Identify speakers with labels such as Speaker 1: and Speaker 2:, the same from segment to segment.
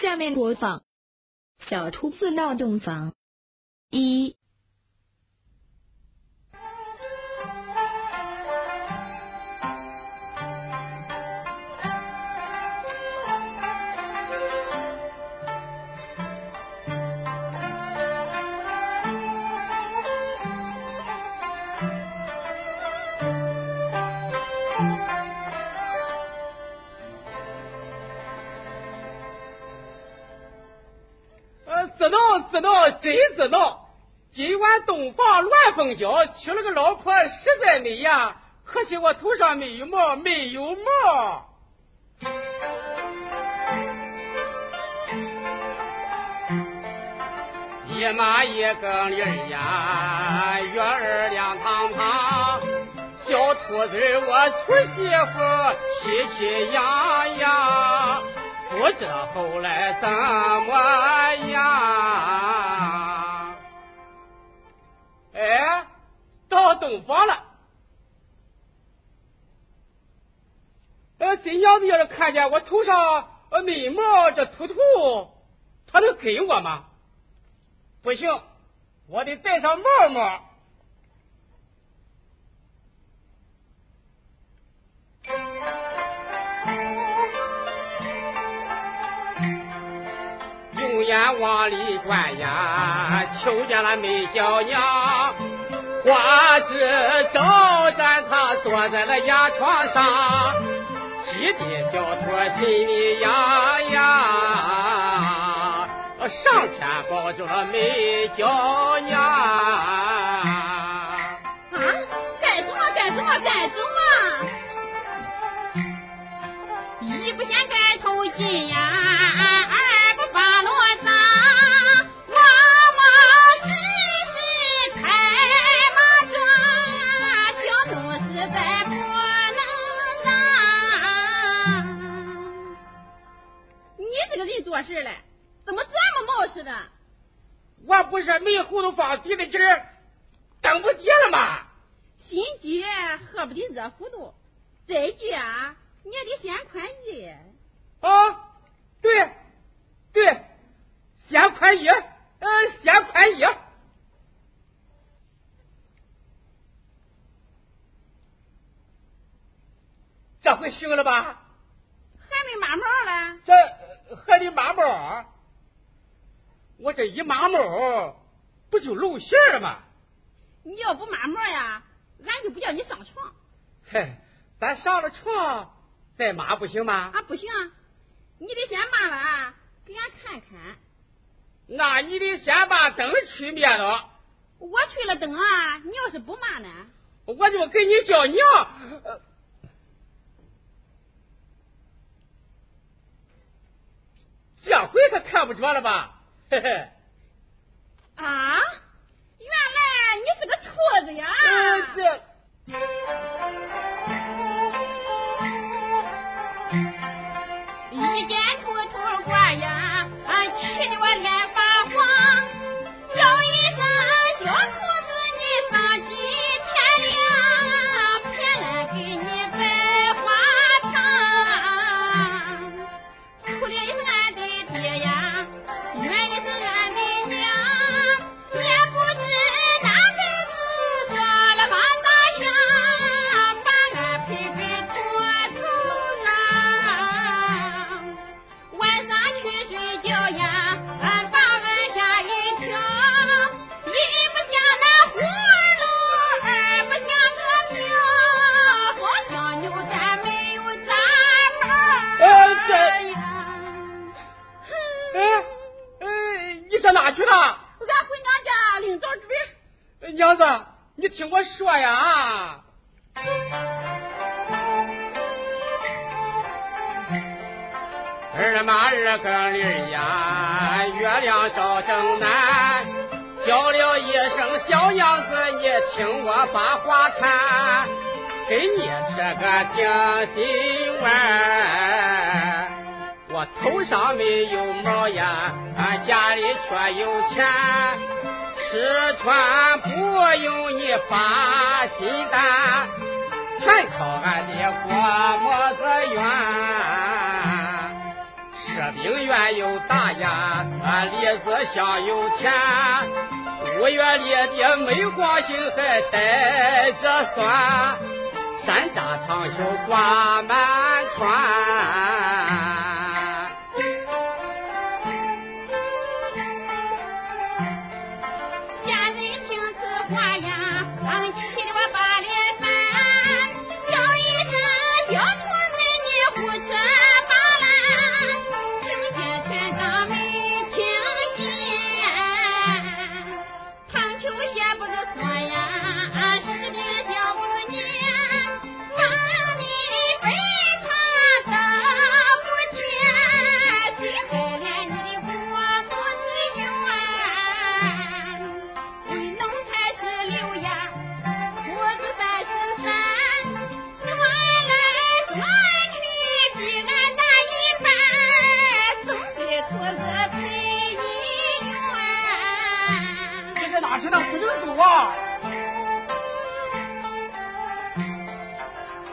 Speaker 1: 下面播放《小兔子闹洞房》一。
Speaker 2: 知道真知道，今晚洞房乱凤娇，娶了个老婆实在美呀。可惜我头上没有毛，没有毛。一马一更铃儿呀，月儿亮堂堂，小兔子我娶媳妇喜气洋洋，不知后来怎么样。哎，到洞房了。呃，新娘子要是看见我头上呃没毛这秃秃，她能跟我吗？不行，我得戴上帽帽。眼往里观呀，瞅见了美娇娘，花枝招展，她坐在了牙床上，急得小兔心里痒痒，上天保着美娇娘。
Speaker 3: 啊，干什么？干什么？干什么？一不嫌盖头紧呀。做事了，怎么这么冒失的？
Speaker 2: 我不是没糊涂放底的劲儿，等不及了吗？
Speaker 3: 心急喝不得热糊涂，再急啊，你也得先宽衣。
Speaker 2: 啊，对，对，先宽衣，呃，先宽衣。这回行了吧？
Speaker 3: 还没麻毛了。
Speaker 2: 这。还得抹毛，我这一抹毛不就露馅了吗？
Speaker 3: 你要不抹毛呀，俺就不叫你上床。
Speaker 2: 嘿，咱上了床再抹不行吗？
Speaker 3: 啊，不行，你得先抹了啊，给俺看看。
Speaker 2: 那你得先把灯吹灭了。
Speaker 3: 我吹了灯啊，你要是不抹呢？
Speaker 2: 我就给你叫娘。这回可看不着了吧？嘿嘿。
Speaker 3: 啊，原来你是个兔子呀！
Speaker 2: 嗯，去了？
Speaker 3: 俺回娘家领早
Speaker 2: 准。娘子，你听我说呀。二马二更铃呀，月亮照正南，叫了一声小娘子，你听我把话谈，给你吃个定心丸。头上没有毛呀，俺家里却有钱，吃穿不用你发心担，全靠俺的郭沫子圆。十兵员又打呀，李子香又甜。五月里的梅花杏还带着酸，山楂长袖挂满川。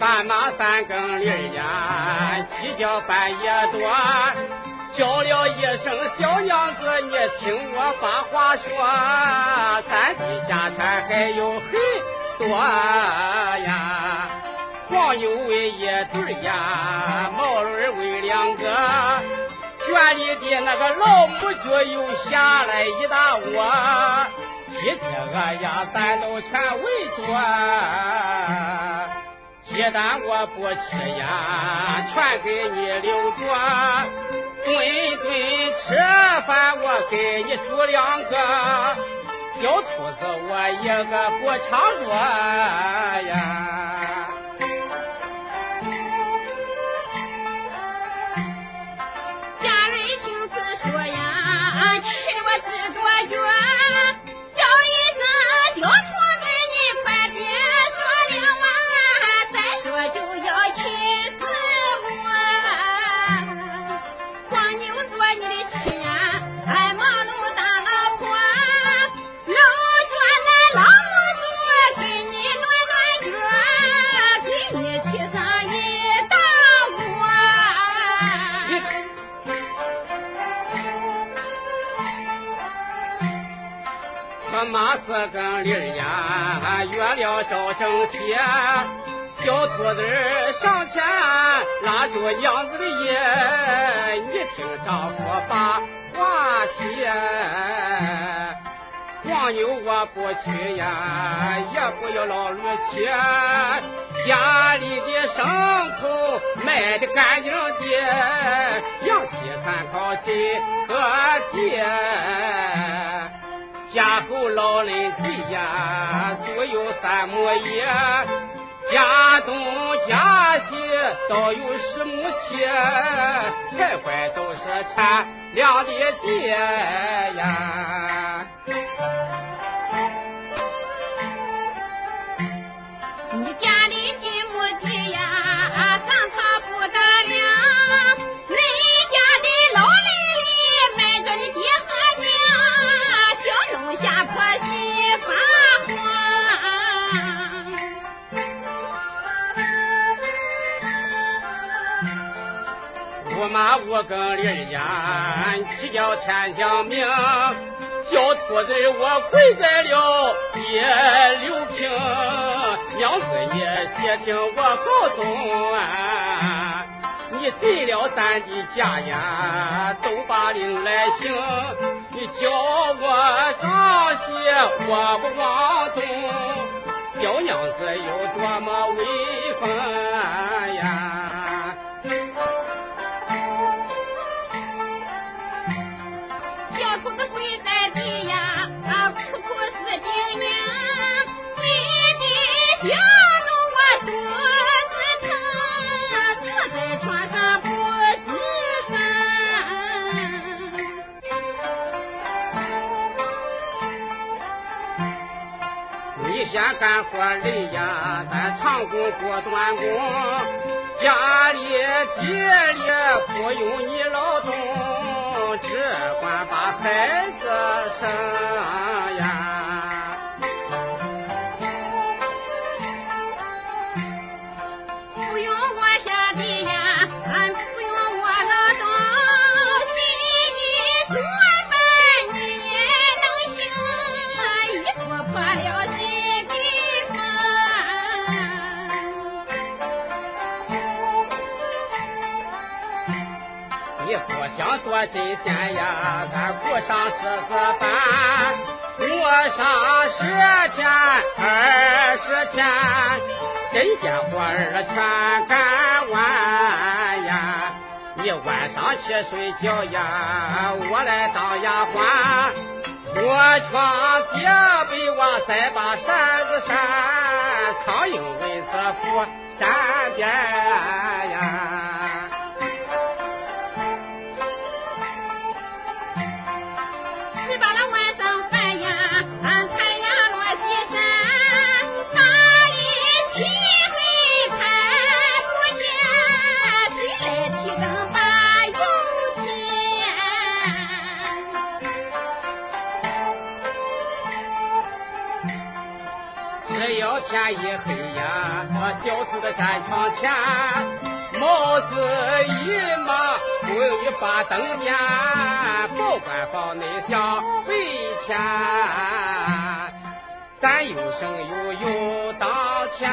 Speaker 2: 三马三更里呀，鸡叫半夜多，叫了一声小娘子，你听我把话说，咱的家产还有很多呀，黄牛为一对呀，毛驴为两个，圈里的那个老母猪又下来一大窝，鸡鸡鹅鸭咱都全围着。蛋我不吃呀，全给你留着。顿顿吃饭我给你煮两个，小兔子我一个不差着呀。
Speaker 3: 家人听此说呀，气得我直跺脚。
Speaker 2: 马四更铃呀，月亮照正西，小兔子上前拉住娘子的衣，你听丈夫把话提。黄牛我不去呀，也不要老驴骑，家里的牲口卖的干净的，养鸡参考谁和地。家后老人谁呀？足有三亩地，家东家西都有十亩田，开怀都是产粮的地呀。马五更铃呀，鸡叫天响明，小兔子我跪在了地六平，娘子你接听我告诉啊，你进了咱的家呀，都把令来行，你叫我上西我不往东，小娘子有多么威风呀！干活累呀，咱长工做短工，家里地里不用你劳动，只管把孩子生。你
Speaker 3: 不想
Speaker 2: 做针线呀，俺裤上十字板，我上十天二十天，针线活儿全干完呀。你晚上去睡觉呀，我来当丫鬟，我床底被窝再把扇子扇，苍蝇蚊子不沾边呀。一黑呀，吊子的站床前，帽子一抹，滚一把灯面，保管好那小费钱，咱有生有有当前